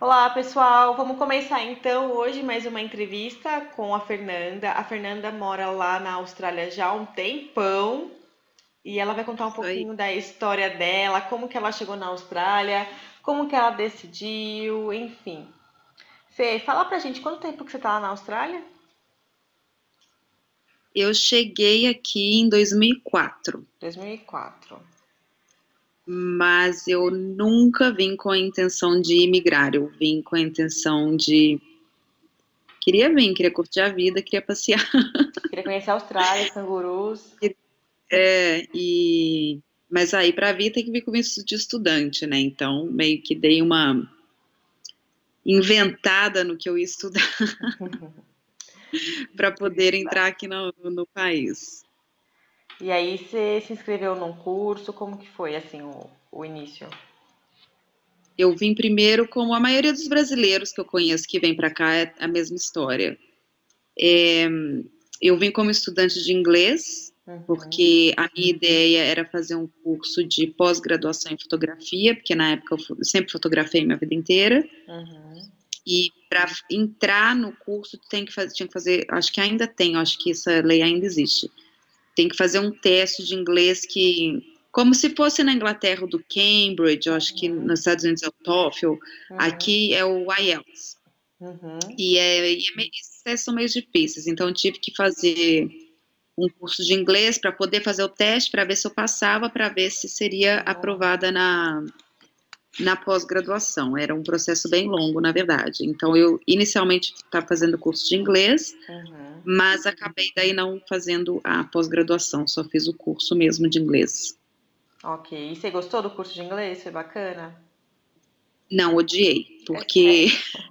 Olá, pessoal. Vamos começar então hoje mais uma entrevista com a Fernanda. A Fernanda mora lá na Austrália já há um tempão e ela vai contar um pouquinho da história dela, como que ela chegou na Austrália, como que ela decidiu, enfim. Fê, fala pra gente quanto tempo que você tá lá na Austrália? Eu cheguei aqui em 2004. 2004 mas eu nunca vim com a intenção de imigrar, eu vim com a intenção de. Queria vir, queria curtir a vida, queria passear. Queria conhecer a Austrália, cangurus. É, e. Mas aí para vir tem que vir com visto de estudante, né? Então meio que dei uma inventada no que eu ia estudar para poder entrar aqui no, no país. E aí você se inscreveu num curso, como que foi assim o, o início? Eu vim primeiro, como a maioria dos brasileiros que eu conheço que vem para cá, é a mesma história. É, eu vim como estudante de inglês, uhum. porque a minha ideia era fazer um curso de pós-graduação em fotografia, porque na época eu sempre fotografei minha vida inteira. Uhum. E para entrar no curso tem que fazer, tinha que fazer, acho que ainda tem, acho que essa lei ainda existe tem que fazer um teste de inglês que, como se fosse na Inglaterra do Cambridge, eu acho que uhum. nos Estados Unidos é o TOEFL, uhum. aqui é o IELTS. Uhum. E, é, e é, esses testes são meio difíceis, então eu tive que fazer um curso de inglês para poder fazer o teste, para ver se eu passava, para ver se seria aprovada na, na pós-graduação. Era um processo bem longo, na verdade. Então, eu inicialmente estava fazendo curso de inglês, uhum. mas acabei daí não fazendo a pós-graduação, só fiz o curso mesmo de inglês. Ok. E você gostou do curso de inglês? Foi bacana? Não, odiei, porque.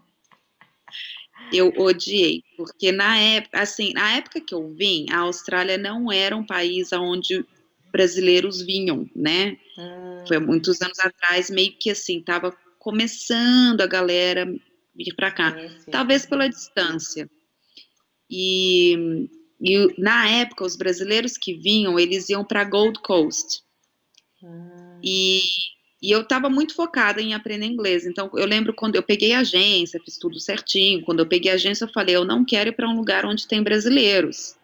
eu odiei, porque na época, assim, na época que eu vim, a Austrália não era um país onde brasileiros vinham, né? Ah. Foi muitos anos atrás, meio que assim, tava começando a galera vir para cá, talvez pela distância. E, e, na época, os brasileiros que vinham, eles iam para Gold Coast. Ah. E, e eu estava muito focada em aprender inglês. Então, eu lembro quando eu peguei a agência, fiz tudo certinho. Quando eu peguei a agência, eu falei: eu não quero ir para um lugar onde tem brasileiros.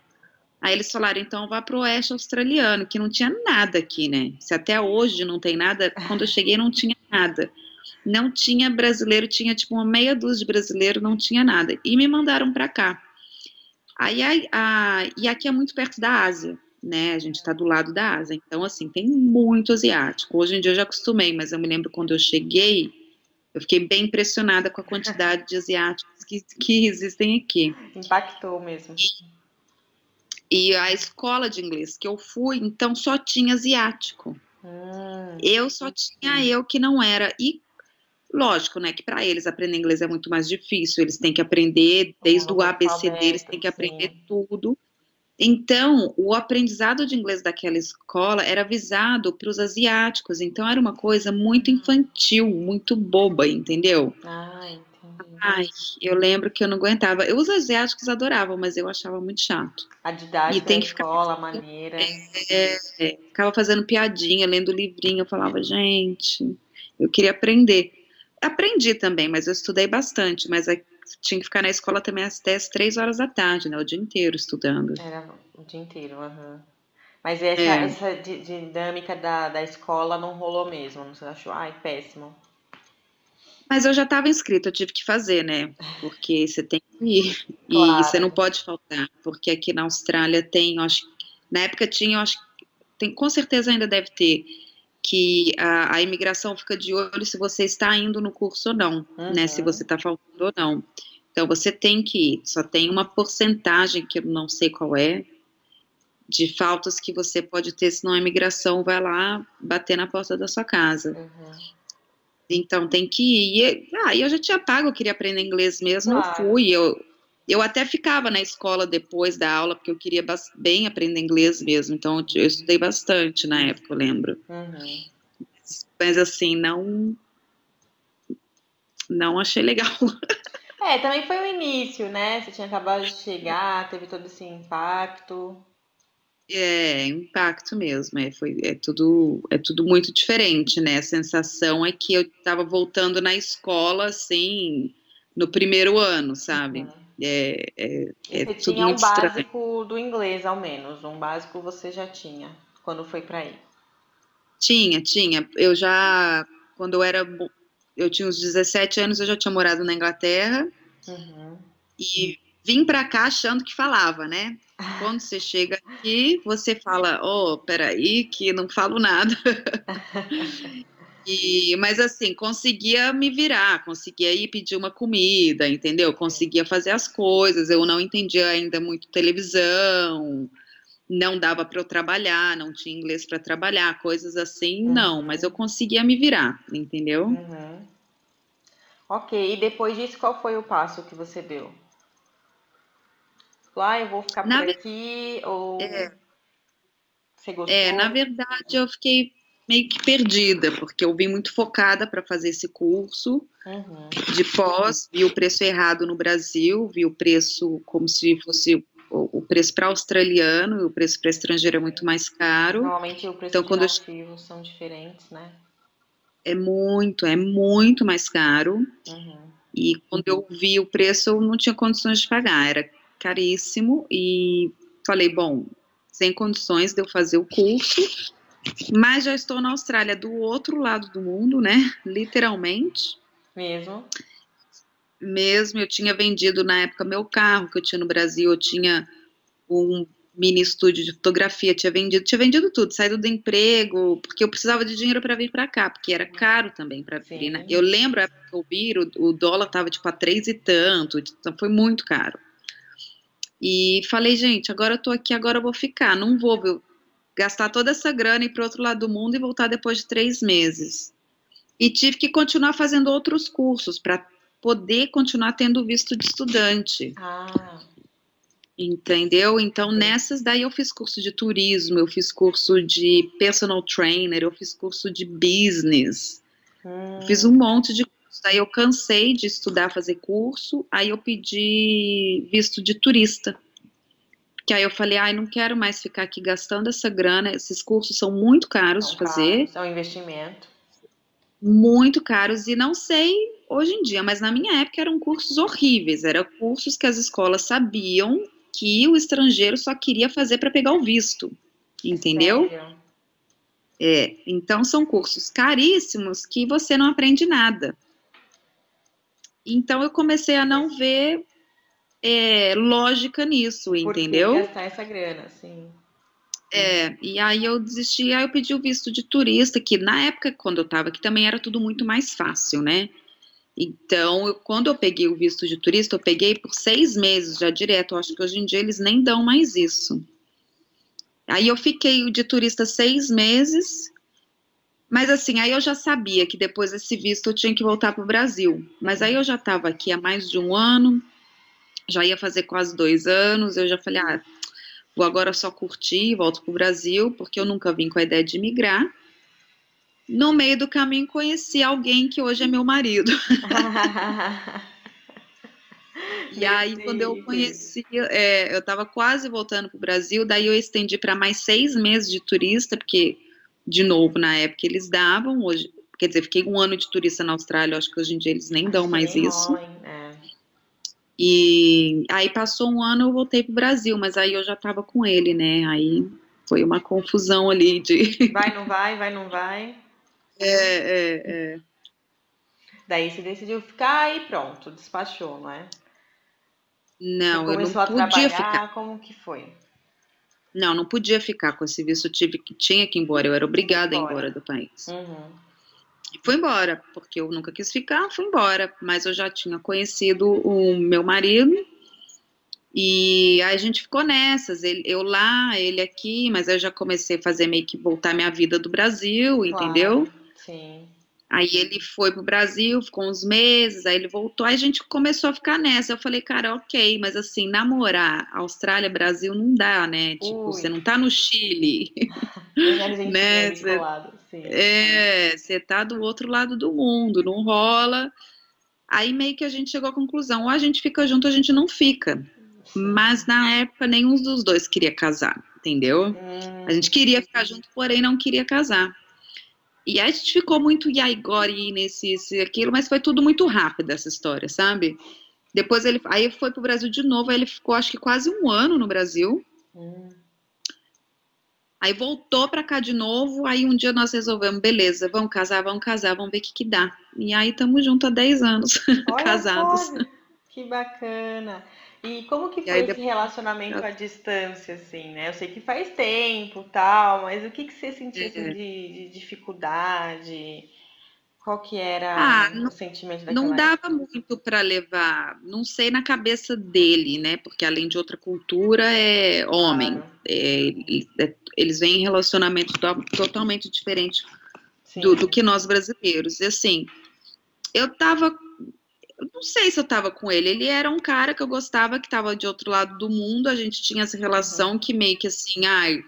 Aí eles falaram, então vá para o oeste australiano, que não tinha nada aqui, né? Se até hoje não tem nada, quando eu cheguei não tinha nada. Não tinha brasileiro, tinha tipo uma meia dúzia de brasileiro, não tinha nada. E me mandaram para cá. Aí, a, a, e aqui é muito perto da Ásia, né? A gente está do lado da Ásia. Então, assim, tem muito asiático. Hoje em dia eu já acostumei, mas eu me lembro quando eu cheguei, eu fiquei bem impressionada com a quantidade de asiáticos que, que existem aqui. Impactou mesmo. E a escola de inglês que eu fui, então só tinha asiático. Ah, eu só tinha eu que não era. E lógico, né, que para eles aprender inglês é muito mais difícil. Eles têm que aprender desde o ABC deles, têm que aprender sim. tudo. Então, o aprendizado de inglês daquela escola era visado para os asiáticos. Então, era uma coisa muito infantil, muito boba, entendeu? Ah, entendi. Ai, eu lembro que eu não aguentava. Eu, os asiáticos adoravam, mas eu achava muito chato. A didática e tem que escola, ficar... maneira. É, é, ficava fazendo piadinha, lendo livrinho. Eu falava, gente, eu queria aprender. Aprendi também, mas eu estudei bastante. Mas tinha que ficar na escola também até as três horas da tarde, né? O dia inteiro estudando. Era o dia inteiro, aham. Uhum. Mas essa, é. essa dinâmica da, da escola não rolou mesmo, não você achou? Ai, péssimo. Mas eu já estava inscrita, eu tive que fazer, né? Porque você tem que ir. Claro. E você não pode faltar. Porque aqui na Austrália tem, acho, na época tinha, acho tem, com certeza ainda deve ter, que a, a, imigração fica de olho se você está indo no curso ou não, uhum. né? Se você está faltando ou não. Então você tem que ir. Só tem uma porcentagem que eu não sei qual é de faltas que você pode ter, senão a imigração vai lá bater na porta da sua casa. Uhum. Então tem que ir. Ah, eu já tinha pago, eu queria aprender inglês mesmo, claro. eu fui. Eu, eu até ficava na escola depois da aula, porque eu queria bem aprender inglês mesmo. Então eu estudei bastante na época, eu lembro. Uhum. Mas assim, não. Não achei legal. É, também foi o início, né? Você tinha acabado de chegar, teve todo esse impacto. É, impacto mesmo, é, foi, é, tudo, é tudo muito diferente, né? A sensação é que eu estava voltando na escola, assim, no primeiro ano, sabe? Uhum. É, é, é você tinha um básico estranho. do inglês, ao menos, um básico você já tinha, quando foi para aí? Tinha, tinha. Eu já, quando eu era, eu tinha uns 17 anos, eu já tinha morado na Inglaterra, uhum. e vim para cá achando que falava, né? Quando você chega aqui, você fala, oh, peraí, que não falo nada. e, mas assim, conseguia me virar, conseguia ir pedir uma comida, entendeu? Conseguia fazer as coisas, eu não entendia ainda muito televisão, não dava para eu trabalhar, não tinha inglês para trabalhar, coisas assim, uhum. não, mas eu conseguia me virar, entendeu? Uhum. Ok, e depois disso, qual foi o passo que você deu? Ah, eu vou ficar na por aqui, ou é? É, na verdade eu fiquei meio que perdida, porque eu vim muito focada para fazer esse curso uhum. de pós, vi o preço errado no Brasil, vi o preço como se fosse o preço para australiano e o preço para estrangeiro é muito mais caro. Normalmente o preço então, quando eu... são diferentes, né? É muito, é muito mais caro. Uhum. E quando eu vi o preço, eu não tinha condições de pagar. Era caríssimo e falei, bom, sem condições de eu fazer o curso, mas já estou na Austrália, do outro lado do mundo, né? Literalmente. Mesmo. Mesmo, eu tinha vendido na época meu carro que eu tinha no Brasil, eu tinha um mini estúdio de fotografia, tinha vendido, tinha vendido tudo, saído do emprego, porque eu precisava de dinheiro para vir para cá, porque era caro também para vir, né? Eu lembro a época que eu vi, o, o dólar tava tipo a três e tanto, então foi muito caro. E falei, gente, agora eu tô aqui, agora eu vou ficar. Não vou gastar toda essa grana e ir para outro lado do mundo e voltar depois de três meses. E tive que continuar fazendo outros cursos para poder continuar tendo visto de estudante. Ah. Entendeu? Então, Sim. nessas daí eu fiz curso de turismo, eu fiz curso de personal trainer, eu fiz curso de business. Hum. Fiz um monte de Daí eu cansei de estudar, fazer curso, aí eu pedi visto de turista. Que aí eu falei, ai, não quero mais ficar aqui gastando essa grana, esses cursos são muito caros são de fazer. Caros, é um investimento. Muito caros, e não sei hoje em dia, mas na minha época eram cursos horríveis, eram cursos que as escolas sabiam que o estrangeiro só queria fazer para pegar o visto, entendeu? Sério? É, então são cursos caríssimos que você não aprende nada. Então eu comecei a não ver é, lógica nisso, Por entendeu? Que gastar essa grana, sim. É, e aí eu desisti, aí eu pedi o visto de turista, que na época, quando eu tava aqui, também era tudo muito mais fácil, né? Então, eu, quando eu peguei o visto de turista, eu peguei por seis meses já direto. Eu acho que hoje em dia eles nem dão mais isso. Aí eu fiquei de turista seis meses, mas assim, aí eu já sabia que depois desse visto eu tinha que voltar para o Brasil. Mas aí eu já estava aqui há mais de um ano, já ia fazer quase dois anos, eu já falei, ah, vou agora só curtir, volto para o Brasil, porque eu nunca vim com a ideia de migrar. No meio do caminho conheci alguém que hoje é meu marido. e aí, quando eu conheci, é, eu estava quase voltando para o Brasil, daí eu estendi para mais seis meses de turista, porque de novo, na época eles davam, hoje, quer dizer, fiquei um ano de turista na Austrália, acho que hoje em dia eles nem dão mais isso. É. E aí passou um ano, eu voltei pro Brasil, mas aí eu já tava com ele, né? Aí foi uma confusão ali de. Vai, não vai, vai, não vai. É, é, é. Daí você decidiu ficar e pronto, despachou, não é? Não, eu não podia ficar. Como que foi? Não, não podia ficar com esse visto, tive que tinha que ir embora, eu era obrigada a ir embora do país. Uhum. E fui embora, porque eu nunca quis ficar, fui embora, mas eu já tinha conhecido o meu marido, e aí a gente ficou nessas, ele, eu lá, ele aqui, mas eu já comecei a fazer meio que voltar minha vida do Brasil, claro, entendeu? Sim. Aí ele foi pro Brasil, ficou uns meses, aí ele voltou, aí a gente começou a ficar nessa. Eu falei, cara, ok, mas assim, namorar Austrália, Brasil não dá, né? Tipo, Ui. você não tá no Chile. né? Cê, é, você tá do outro lado do mundo, não rola. Aí meio que a gente chegou à conclusão, ou a gente fica junto, ou a gente não fica. Mas na época nenhum dos dois queria casar, entendeu? Hum. A gente queria ficar junto, porém não queria casar. E aí a gente ficou muito Yaigori nesse, esse, aquilo, mas foi tudo muito rápido essa história, sabe? Depois ele aí foi pro Brasil de novo, aí ele ficou acho que quase um ano no Brasil. Hum. Aí voltou para cá de novo, aí um dia nós resolvemos, beleza, vamos casar, vamos casar, vamos ver o que que dá. E aí estamos juntos há 10 anos, casados. Que bacana. E como que foi esse relacionamento à distância, assim, né? Eu sei que faz tempo tal, mas o que, que você sentia assim, de, de, dificuldade? Qual que era ah, o não, sentimento daquela Não dava muito para levar, não sei na cabeça dele, né? Porque além de outra cultura, é homem. Claro. É, é, eles vêm em relacionamento totalmente diferente do, do, que nós brasileiros. E assim, eu tava eu não sei se eu tava com ele. Ele era um cara que eu gostava, que tava de outro lado do mundo. A gente tinha essa relação que meio que assim, ai,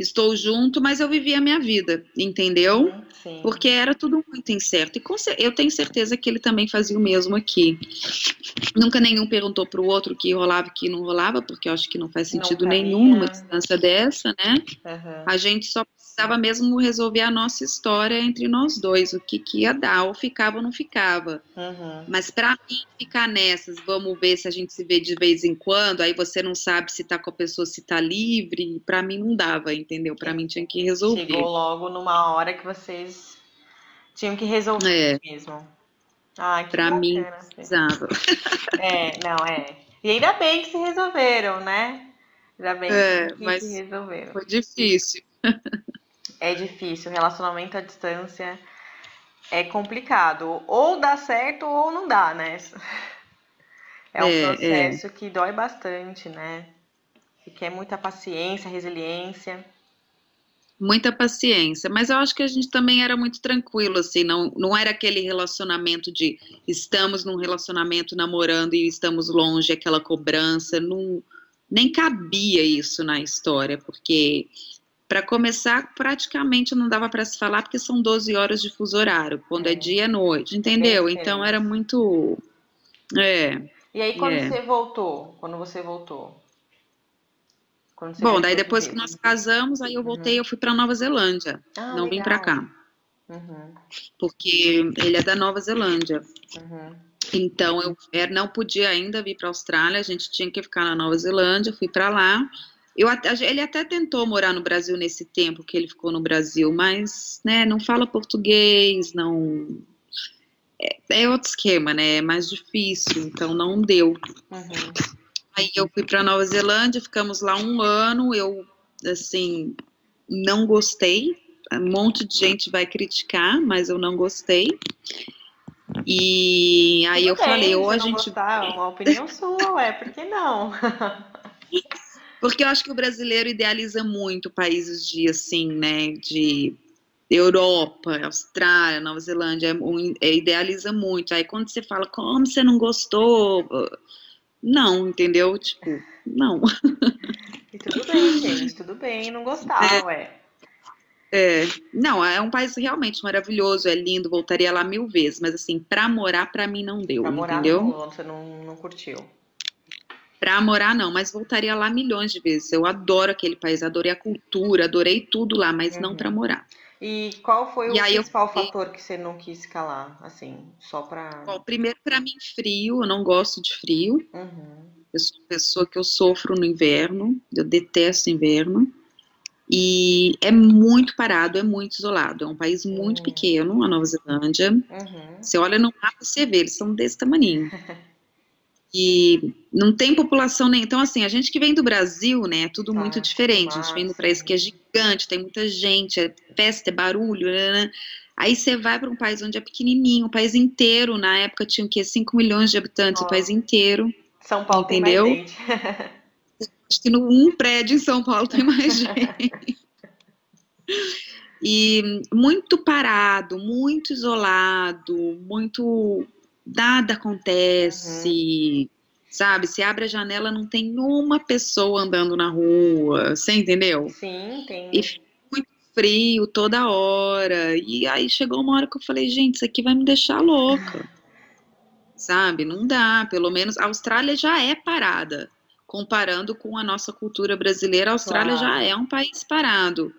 estou junto, mas eu vivia a minha vida, entendeu? Sim. Porque era tudo muito incerto. E eu tenho certeza que ele também fazia o mesmo aqui. Nunca nenhum perguntou pro outro que rolava e que não rolava, porque eu acho que não faz sentido não nenhum numa distância dessa, né? Uhum. A gente só precisava mesmo resolver a nossa história entre nós dois, o que, que ia dar, ou ficava ou não ficava. Uhum. Mas para mim ficar nessas, vamos ver se a gente se vê de vez em quando, aí você não sabe se tá com a pessoa, se tá livre, para mim não dava, entendeu? Para mim tinha que resolver. Chegou logo numa hora que vocês tinham que resolver é. mesmo. Ai, que pra mim, precisava. É, não, é. E ainda bem que se resolveram, né? Ainda bem é, que se resolveram. Foi difícil. é difícil. Relacionamento à distância é complicado. Ou dá certo ou não dá, né? É um é, processo é. que dói bastante, né? Que quer muita paciência, resiliência. Muita paciência, mas eu acho que a gente também era muito tranquilo, assim, não, não era aquele relacionamento de estamos num relacionamento namorando e estamos longe, aquela cobrança, não, nem cabia isso na história, porque para começar, praticamente não dava para se falar, porque são 12 horas de fuso horário, quando é, é dia é noite, entendeu? É então era muito. É. E aí, quando é. você voltou? Quando você voltou? Bom, daí depois que nós casamos, aí eu voltei, uhum. eu fui para Nova Zelândia. Ah, não legal. vim para cá. Uhum. Porque ele é da Nova Zelândia. Uhum. Então eu não podia ainda vir para a Austrália, a gente tinha que ficar na Nova Zelândia, fui para lá. Eu, ele até tentou morar no Brasil nesse tempo que ele ficou no Brasil, mas né, não fala português, não. É, é outro esquema, né? É mais difícil, então não deu. Uhum. Aí eu fui para Nova Zelândia, ficamos lá um ano. Eu, assim, não gostei. Um monte de gente vai criticar, mas eu não gostei. E aí Tudo eu bem, falei, ou a gente. Gostar, uma opinião sua, é, por que não? Porque eu acho que o brasileiro idealiza muito países de assim, né, de Europa, Austrália, Nova Zelândia, é, é, idealiza muito. Aí quando você fala, como você não gostou? Não, entendeu? Tipo, não. E tudo bem, gente, tudo bem não gostar, é, ué. É, não, é um país realmente maravilhoso, é lindo, voltaria lá mil vezes, mas assim, pra morar, pra mim não deu, pra morar entendeu? Não, você não, não curtiu. Pra morar, não, mas voltaria lá milhões de vezes. Eu adoro aquele país, adorei a cultura, adorei tudo lá, mas uhum. não para morar. E qual foi o e principal eu... fator que você não quis calar, assim, só pra... Bom, primeiro, para mim, frio, eu não gosto de frio. Uhum. Eu sou pessoa que eu sofro no inverno, eu detesto inverno. E é muito parado, é muito isolado. É um país muito uhum. pequeno, a Nova Zelândia. Uhum. Você olha no mapa, você vê, eles são desse tamanho. e não tem população nem. Então, assim, a gente que vem do Brasil, né, é tudo muito ah, diferente. A gente vem do país que é gigante, tem muita gente, é festa, é barulho, né? né. Aí você vai para um país onde é pequenininho, o país inteiro, na época tinha o quê? 5 milhões de habitantes, oh. o país inteiro. São Paulo entendeu? tem mais gente. Acho que num prédio em São Paulo tem mais gente. E muito parado, muito isolado, muito nada acontece, uhum. sabe? Se abre a janela, não tem uma pessoa andando na rua, você entendeu? Sim, tem. E muito frio toda hora. E aí chegou uma hora que eu falei, gente, isso aqui vai me deixar louca. sabe? Não dá, pelo menos a Austrália já é parada. comparando com a nossa cultura brasileira, a Austrália claro. já é um país parado.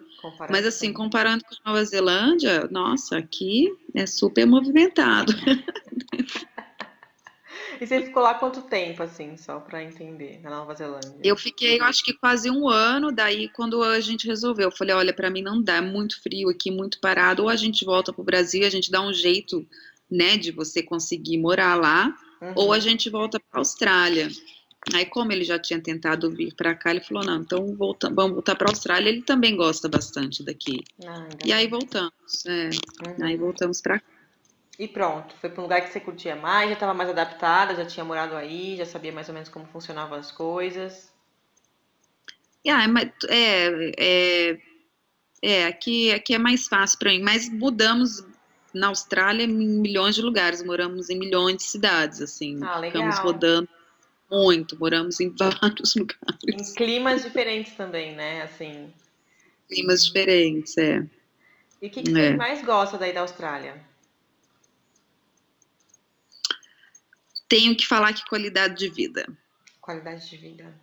Mas assim, comparando com a Nova Zelândia, nossa, aqui é super movimentado. E você ficou lá quanto tempo, assim, só para entender, na Nova Zelândia? Eu fiquei, eu acho que quase um ano. Daí, quando a gente resolveu, eu falei: olha, para mim não dá, é muito frio aqui, muito parado. Ou a gente volta pro Brasil, a gente dá um jeito, né, de você conseguir morar lá, uhum. ou a gente volta para Austrália. Aí, como ele já tinha tentado vir para cá, ele falou: não, então volta, vamos voltar para Austrália. Ele também gosta bastante daqui. Ah, e aí voltamos. É, uhum. Aí voltamos para cá. E pronto, foi para um lugar que você curtia mais, já estava mais adaptada, já tinha morado aí, já sabia mais ou menos como funcionavam as coisas. Yeah, é, é, é, aqui, aqui é mais fácil para mim, mas mudamos na Austrália em milhões de lugares, moramos em milhões de cidades, assim, ah, ficamos rodando muito, moramos em vários lugares. Em climas diferentes também, né, assim. Climas diferentes, é. E o que, que é. você mais gosta daí da Austrália? tenho que falar que qualidade de vida. Qualidade de vida.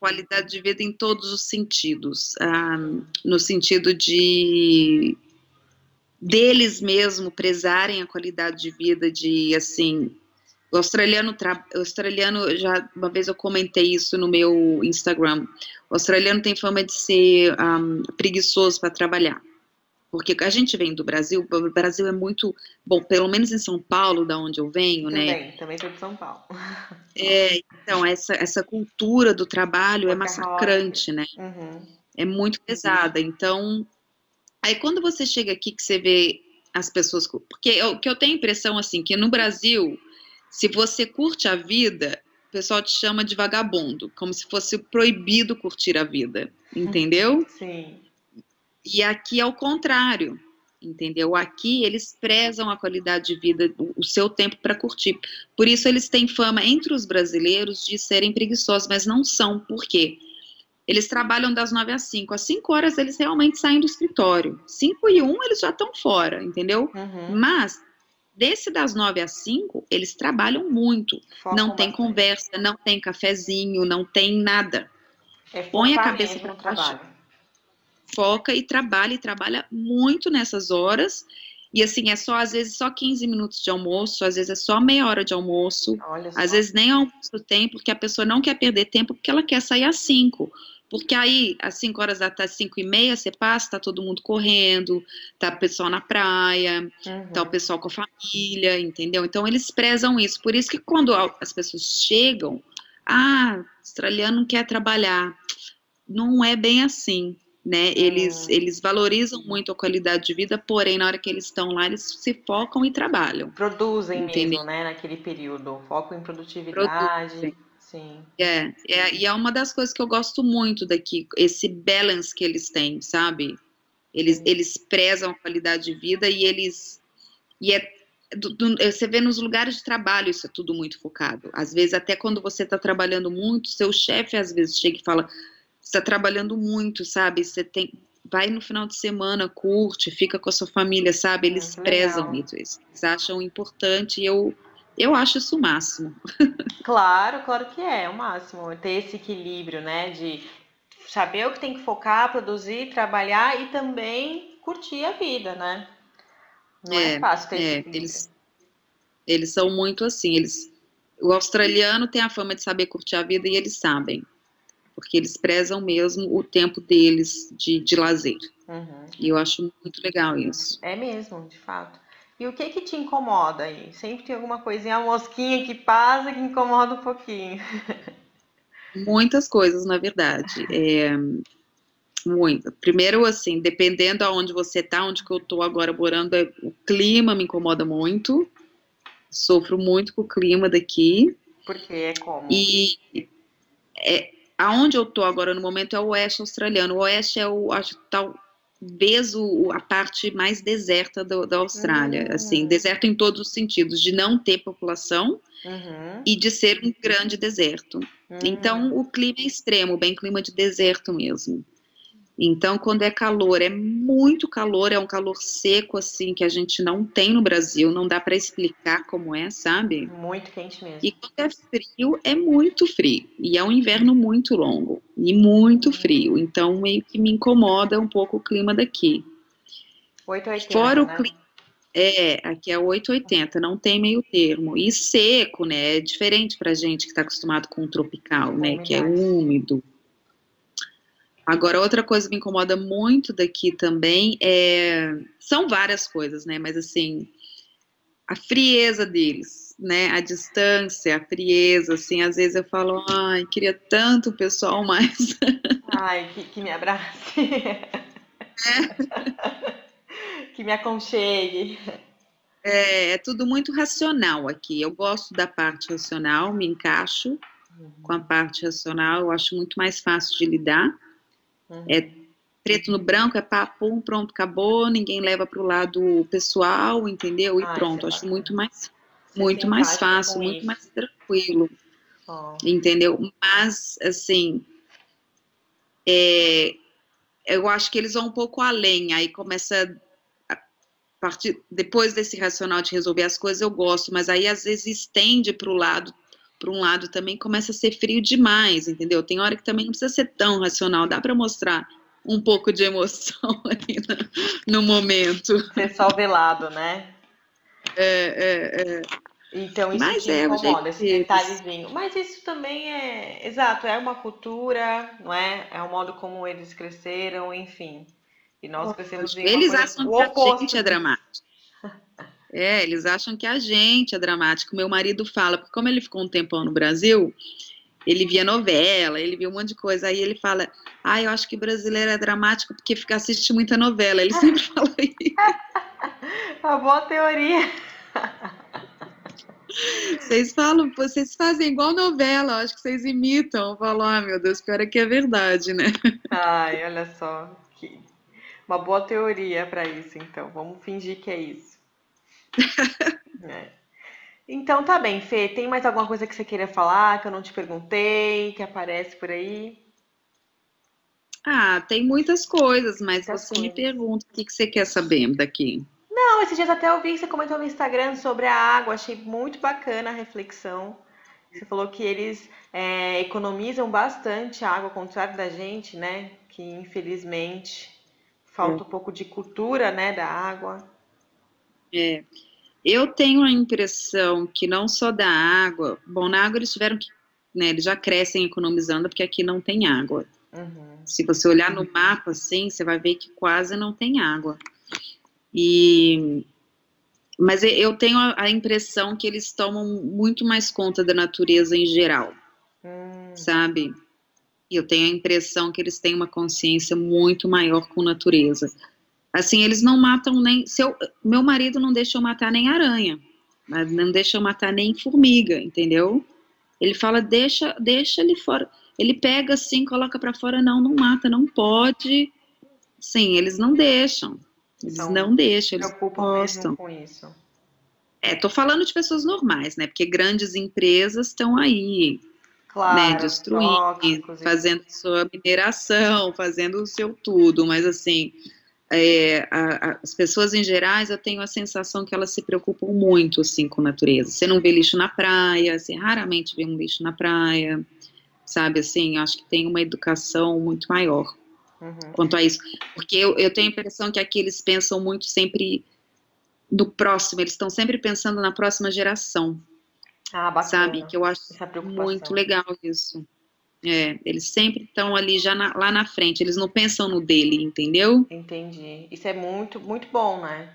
Qualidade de vida em todos os sentidos. Ah, no sentido de deles mesmo prezarem a qualidade de vida, de assim. O australiano, o australiano, já uma vez eu comentei isso no meu Instagram. O australiano tem fama de ser um, preguiçoso para trabalhar. Porque a gente vem do Brasil, o Brasil é muito, bom, pelo menos em São Paulo, da onde eu venho, também, né? Também, sou de São Paulo. É, então, essa, essa cultura do trabalho é massacrante, né? Uhum. É muito pesada. Então, aí quando você chega aqui que você vê as pessoas. Porque o que eu tenho a impressão, assim, que no Brasil, se você curte a vida, o pessoal te chama de vagabundo, como se fosse proibido curtir a vida, entendeu? Sim. E aqui é o contrário, entendeu? Aqui eles prezam a qualidade de vida, o seu tempo para curtir. Por isso eles têm fama entre os brasileiros de serem preguiçosos, mas não são. Por quê? Eles trabalham das 9 às 5. Às 5 horas eles realmente saem do escritório. 5 e 1 eles já estão fora, entendeu? Uhum. Mas desse das 9 às 5, eles trabalham muito. Foco não tem bastante. conversa, não tem cafezinho, não tem nada. É Põe a cabeça para trabalho foca e trabalha, e trabalha muito nessas horas. E assim, é só, às vezes, só 15 minutos de almoço, às vezes é só meia hora de almoço, às vezes nem almoço tem, porque a pessoa não quer perder tempo, porque ela quer sair às 5. Porque aí, às 5 horas da tarde, 5 e meia, você passa, tá todo mundo correndo, tá o pessoal na praia, uhum. tá o pessoal com a família, entendeu? Então, eles prezam isso. Por isso que quando as pessoas chegam, ah, australiano não quer trabalhar. Não é bem assim né? Eles, ah. eles valorizam muito a qualidade de vida, porém, na hora que eles estão lá, eles se focam e trabalham. Produzem entende? mesmo, né? Naquele período. Focam em produtividade. Produzem. Sim. É, é, e é uma das coisas que eu gosto muito daqui, esse balance que eles têm, sabe? Eles, eles prezam a qualidade de vida e eles. E é do, do, você vê nos lugares de trabalho isso é tudo muito focado. Às vezes, até quando você está trabalhando muito, seu chefe às vezes chega e fala: está trabalhando muito, sabe? Você tem, vai no final de semana, curte, fica com a sua família, sabe? Eles muito prezam legal. isso, eles acham importante e eu, eu acho isso o máximo. Claro, claro que é, é o máximo, ter esse equilíbrio, né? De saber o que tem que focar, produzir, trabalhar e também curtir a vida, né? Não é, é fácil ter é, esse eles, eles são muito assim, eles o australiano tem a fama de saber curtir a vida e eles sabem porque eles prezam mesmo o tempo deles de, de lazer. Uhum. E eu acho muito legal isso. É mesmo, de fato. E o que que te incomoda aí? Sempre tem alguma coisinha, uma mosquinha que passa que incomoda um pouquinho. Muitas coisas, na verdade. É, muito. Primeiro, assim, dependendo aonde você tá, onde que eu tô agora morando, é, o clima me incomoda muito. Sofro muito com o clima daqui. Porque é como? E é, aonde eu tô agora no momento é o oeste australiano. O oeste é o, acho, talvez o, a parte mais deserta do, da Austrália, uhum. assim, deserto em todos os sentidos, de não ter população uhum. e de ser um grande deserto. Uhum. Então, o clima é extremo, bem clima de deserto mesmo. Então, quando é calor, é muito calor, é um calor seco, assim, que a gente não tem no Brasil, não dá para explicar como é, sabe? Muito quente mesmo. E quando é frio, é muito frio. E é um inverno muito longo e muito frio. Então, meio que me incomoda um pouco o clima daqui. 880, Fora né? o clima. É, aqui é 880, não tem meio termo. E seco, né? É diferente pra gente que está acostumado com o tropical, né? Que é úmido. Agora, outra coisa que me incomoda muito daqui também é. São várias coisas, né? Mas assim, a frieza deles, né? A distância, a frieza, assim, às vezes eu falo, ai, queria tanto o pessoal mais. Ai, que, que me abrace. que me aconchegue. É, é, tudo muito racional aqui. Eu gosto da parte racional, me encaixo uhum. com a parte racional, eu acho muito mais fácil de lidar. Uhum. É preto no branco, é papo, pronto, acabou, ninguém leva para o lado pessoal, entendeu? E Ai, pronto, acho muito mais, muito mais fácil, muito isso. mais tranquilo. Oh. Entendeu? Mas, assim, é, eu acho que eles vão um pouco além, aí começa partir, depois desse racional de resolver as coisas, eu gosto, mas aí às vezes estende para o lado, para um lado também começa a ser frio demais, entendeu? Tem hora que também não precisa ser tão racional, dá para mostrar um pouco de emoção ali no, no momento. Ser só velado, né? É, é, é. Então isso Mas é, incomoda, esse detalhezinho. Mas isso também é, exato, é uma cultura, não é? É o modo como eles cresceram, enfim. E nós crescemos em Eles acham que a gente é dramático. É, eles acham que a gente é dramático. Meu marido fala, porque como ele ficou um tempão no Brasil, ele via novela, ele via um monte de coisa. Aí ele fala, ah, eu acho que brasileiro é dramático porque fica assistindo muita novela. Ele sempre fala isso. Uma boa teoria. Vocês falam, vocês fazem igual novela, acho que vocês imitam. Eu falo, ah, meu Deus, pior é que é verdade, né? Ai, olha só. Que, uma boa teoria para isso, então. Vamos fingir que é isso. é. Então tá bem, Fê. Tem mais alguma coisa que você queira falar que eu não te perguntei, que aparece por aí? Ah, tem muitas coisas, mas muitas você coisas. me pergunta o que, que você quer saber daqui. Não, esses dias até eu vi que você comentou no Instagram sobre a água, achei muito bacana a reflexão. Você falou que eles é, economizam bastante a água, ao contrário da gente, né? Que infelizmente Falta um pouco de cultura, né, da água. É. Eu tenho a impressão que não só da água, bom, na água eles tiveram que, né, eles já crescem economizando porque aqui não tem água. Uhum. Se você olhar no mapa, assim, você vai ver que quase não tem água. E mas eu tenho a impressão que eles tomam muito mais conta da natureza em geral, hum. sabe? E eu tenho a impressão que eles têm uma consciência muito maior com natureza. Assim, eles não matam nem. Eu, meu marido não deixa eu matar nem aranha, não deixa eu matar nem formiga, entendeu? Ele fala, deixa, deixa ele fora. Ele pega assim, coloca para fora, não, não mata, não pode. Sim, eles não deixam. Eles então, não deixam, eles gostam. com isso. É, tô falando de pessoas normais, né? Porque grandes empresas estão aí, claro, né, destruindo, fazendo sua mineração, fazendo o seu tudo, mas assim, é, a, a, as pessoas em geral, eu tenho a sensação que elas se preocupam muito, assim, com a natureza. Você não vê lixo na praia, você raramente vê um lixo na praia, sabe, assim, acho que tem uma educação muito maior uhum. quanto a isso, porque eu, eu tenho a impressão que aqui eles pensam muito sempre no próximo, eles estão sempre pensando na próxima geração, ah, bacana. Sabe? Que eu acho muito legal isso. É, eles sempre estão ali já na, lá na frente, eles não pensam no dele, entendeu? Entendi. Isso é muito, muito bom, né?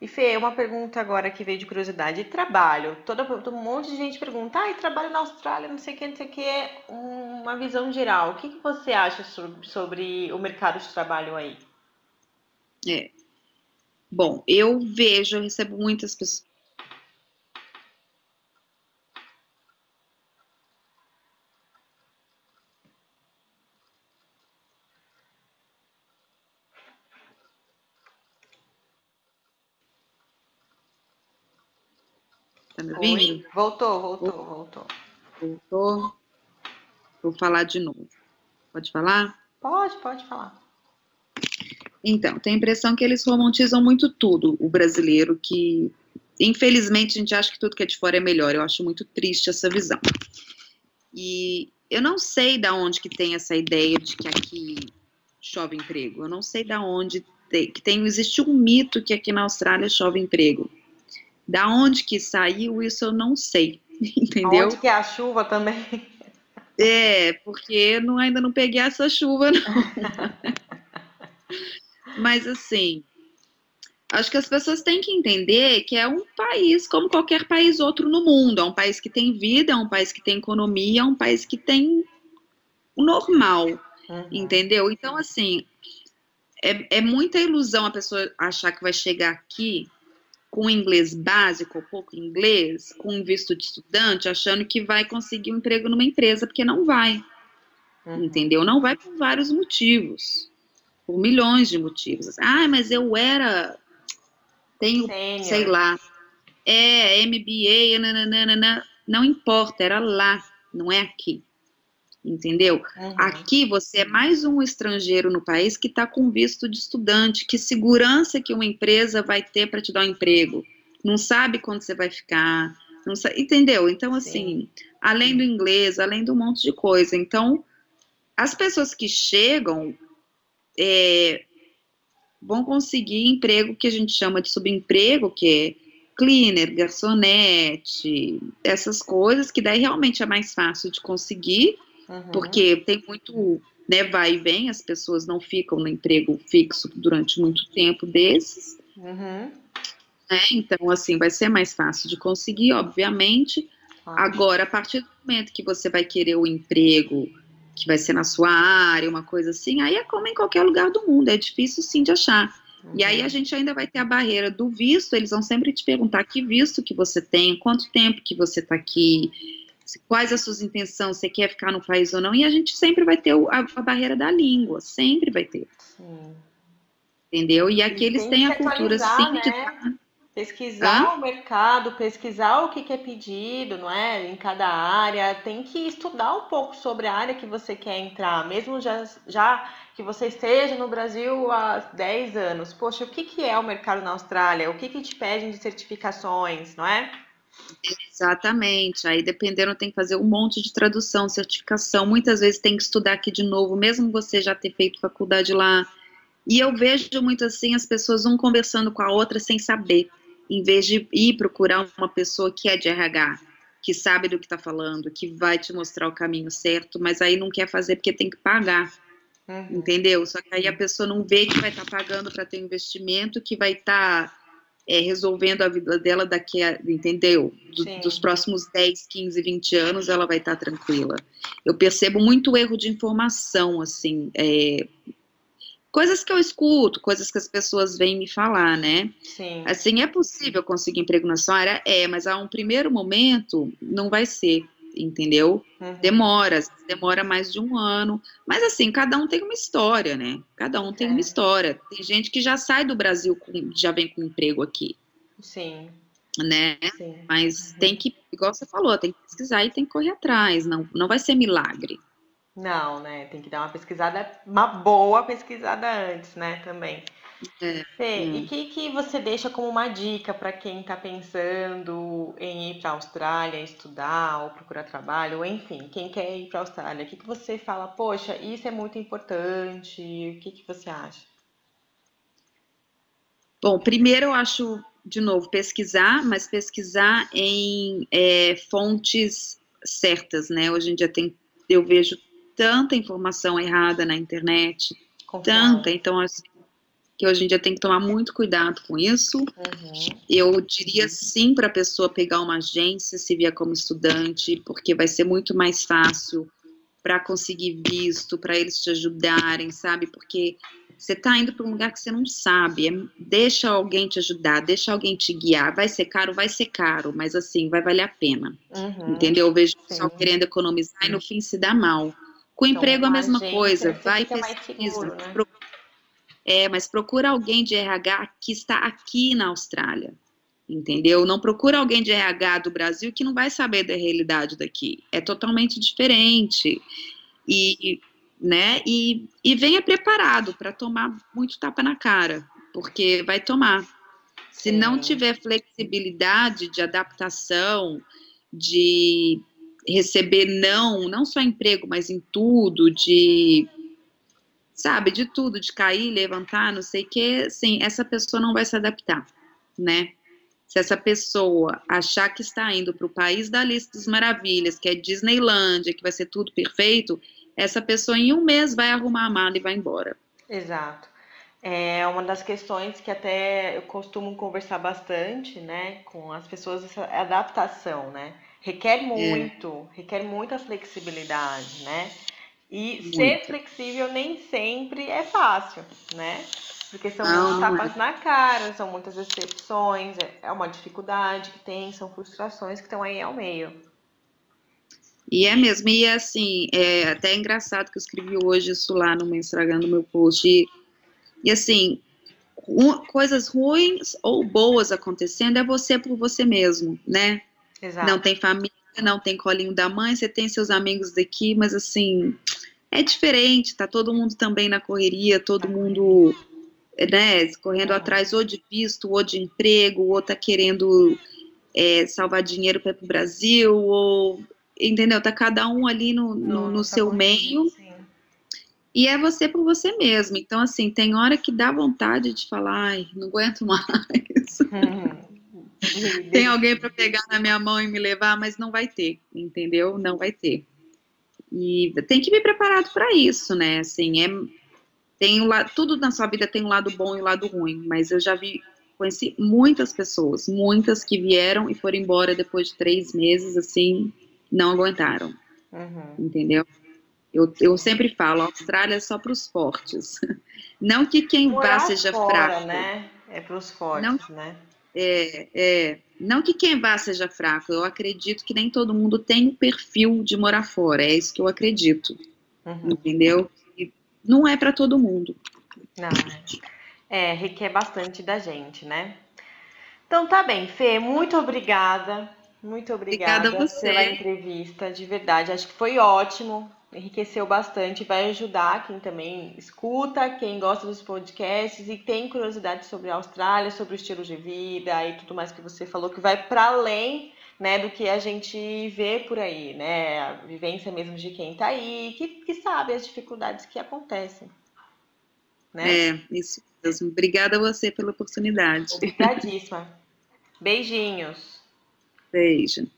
E Fê, uma pergunta agora que veio de curiosidade. E trabalho? Todo, todo um monte de gente pergunta, ah, e trabalho na Austrália, não sei o que, não sei o que, uma visão geral. O que, que você acha sobre, sobre o mercado de trabalho aí? É. Bom, eu vejo, eu recebo muitas pessoas Ouvindo? Voltou, voltou, voltou. Voltou. Vou falar de novo. Pode falar? Pode, pode falar. Então, tem a impressão que eles romantizam muito tudo, o brasileiro, que infelizmente a gente acha que tudo que é de fora é melhor. Eu acho muito triste essa visão. E eu não sei da onde que tem essa ideia de que aqui chove emprego. Eu não sei da onde tem, que tem existe um mito que aqui na Austrália chove emprego. Da onde que saiu isso eu não sei, entendeu? Onde que é a chuva também? É, porque não, ainda não peguei essa chuva não. Mas assim, acho que as pessoas têm que entender que é um país como qualquer país outro no mundo. É um país que tem vida, é um país que tem economia, é um país que tem o normal, uhum. entendeu? Então, assim, é, é muita ilusão a pessoa achar que vai chegar aqui com inglês básico, pouco inglês, com visto de estudante, achando que vai conseguir um emprego numa empresa, porque não vai. Uhum. Entendeu? Não vai por vários motivos. Por milhões de motivos. Ah, mas eu era. Tenho, Sênior. sei lá. É, MBA, nananana. Não importa, era lá, não é aqui entendeu? Uhum. Aqui você é mais um estrangeiro no país que está com visto de estudante. Que segurança que uma empresa vai ter para te dar um emprego? Não sabe quando você vai ficar, não sabe, entendeu? Então, assim, Sim. além do inglês, além de um monte de coisa. Então, as pessoas que chegam é, vão conseguir emprego que a gente chama de subemprego, que é cleaner, garçonete, essas coisas, que daí realmente é mais fácil de conseguir Uhum. Porque tem muito, né, vai e vem, as pessoas não ficam no emprego fixo durante muito tempo desses. Uhum. Né? Então, assim, vai ser mais fácil de conseguir, obviamente. Agora, a partir do momento que você vai querer o emprego que vai ser na sua área, uma coisa assim, aí é como em qualquer lugar do mundo, é difícil sim de achar. Uhum. E aí a uhum. gente ainda vai ter a barreira do visto, eles vão sempre te perguntar que visto que você tem, quanto tempo que você está aqui, quais as suas intenções, você quer ficar no país ou não, e a gente sempre vai ter a, a barreira da língua, sempre vai ter. Sim. Entendeu? E aqui e eles têm a cultura sim né? de Pesquisar Hã? o mercado, pesquisar o que, que, é pedido, não é? Em cada área, tem que estudar um pouco sobre a área que você quer entrar, mesmo já, já que você esteja no Brasil há 10 anos. Poxa, o que, que é o mercado na Austrália? O que, que te pedem de certificações, não é? Exatamente. Aí, dependendo, tem que fazer um monte de tradução, certificação. Muitas vezes tem que estudar aqui de novo, mesmo você já ter feito faculdade lá. E eu vejo muito assim as pessoas um conversando com a outra sem saber, em vez de ir procurar uma pessoa que é de RH, que sabe do que está falando, que vai te mostrar o caminho certo, mas aí não quer fazer porque tem que pagar. Uhum. Entendeu? Só que aí a pessoa não vê que vai estar tá pagando para ter investimento, que vai estar. Tá é, resolvendo a vida dela daqui a, entendeu? Do, dos próximos 10, 15, 20 anos, ela vai estar tá tranquila. Eu percebo muito erro de informação, assim, é, coisas que eu escuto, coisas que as pessoas vêm me falar, né? Sim. Assim, é possível conseguir emprego na sua área? É, mas a um primeiro momento não vai ser entendeu? Uhum. Demora, demora mais de um ano. Mas assim, cada um tem uma história, né? Cada um tem é. uma história. Tem gente que já sai do Brasil, com, já vem com emprego aqui. Sim. Né? Sim. Mas uhum. tem que, igual você falou, tem que pesquisar e tem que correr atrás. Não, não vai ser milagre. Não, né? Tem que dar uma pesquisada, uma boa pesquisada antes, né? Também. É, Fê, hum. e o que, que você deixa como uma dica para quem está pensando em ir para a Austrália, estudar ou procurar trabalho, ou enfim, quem quer ir para a Austrália? O que, que você fala, poxa, isso é muito importante? O que, que você acha? Bom, primeiro eu acho, de novo, pesquisar, mas pesquisar em é, fontes certas, né? Hoje em dia tem, eu vejo tanta informação errada na internet, tanta, então assim, que hoje em dia tem que tomar muito cuidado com isso. Uhum. Eu diria sim para a pessoa pegar uma agência se vier como estudante, porque vai ser muito mais fácil para conseguir visto, para eles te ajudarem, sabe? Porque você está indo para um lugar que você não sabe. É, deixa alguém te ajudar, deixa alguém te guiar. Vai ser caro, vai ser caro, mas assim, vai valer a pena. Uhum. Entendeu? Eu vejo o pessoal querendo economizar e no fim se dá mal. Com então, emprego a mesma coisa. Vai pesquisa, né? É, mas procura alguém de RH que está aqui na Austrália, entendeu? Não procura alguém de RH do Brasil que não vai saber da realidade daqui. É totalmente diferente. E né? E, e venha preparado para tomar muito tapa na cara, porque vai tomar. Se não tiver flexibilidade de adaptação, de receber não, não só emprego, mas em tudo, de sabe, de tudo, de cair, levantar, não sei o que, sim, essa pessoa não vai se adaptar, né? Se essa pessoa achar que está indo para o país da lista das maravilhas, que é Disneylândia, que vai ser tudo perfeito, essa pessoa em um mês vai arrumar a mala e vai embora. Exato. É uma das questões que até eu costumo conversar bastante, né, com as pessoas, essa adaptação, né? Requer é. muito, é. requer muita flexibilidade, né? E Muito. ser flexível nem sempre é fácil, né? Porque são muitas tapas na cara, são muitas decepções, é, é uma dificuldade que tem, são frustrações que estão aí ao meio. E é mesmo, e assim, é até engraçado que eu escrevi hoje isso lá no meu Instagram, no meu post, e, e assim, coisas ruins ou boas acontecendo é você por você mesmo, né? Exato. Não tem família, não tem colinho da mãe, você tem seus amigos daqui, mas assim, é diferente, tá todo mundo também na correria, todo mundo, né, correndo atrás ou de visto, ou de emprego, ou tá querendo é, salvar dinheiro para ir pro Brasil, ou, entendeu? Tá cada um ali no, no, no tá seu meio. E é você por você mesmo. Então, assim, tem hora que dá vontade de falar, ai, não aguento mais. Tem alguém para pegar na minha mão e me levar, mas não vai ter, entendeu? Não vai ter. E tem que vir preparado para isso, né? Assim, é tem um lado, tudo na sua vida tem um lado bom e um lado ruim, mas eu já vi, conheci muitas pessoas, muitas que vieram e foram embora depois de três meses, assim, não aguentaram, uhum. entendeu? Eu, eu sempre falo, a Austrália é só para os fortes. Não que quem Morar vá seja fora, fraco. né? É para os fortes, não, né? É, é, não que quem vá seja fraco, eu acredito que nem todo mundo tem o perfil de morar fora, é isso que eu acredito. Uhum. Entendeu? E não é para todo mundo. Não, é, requer bastante da gente, né? Então tá bem, Fê, muito obrigada. Muito obrigada, obrigada pela entrevista, de verdade. Acho que foi ótimo enriqueceu bastante, vai ajudar quem também escuta, quem gosta dos podcasts e tem curiosidade sobre a Austrália, sobre o estilo de vida e tudo mais que você falou, que vai para além né, do que a gente vê por aí, né? A vivência mesmo de quem está aí, que, que sabe as dificuldades que acontecem. Né? É, isso mesmo. Obrigada a você pela oportunidade. Obrigadíssima. Beijinhos. Beijo.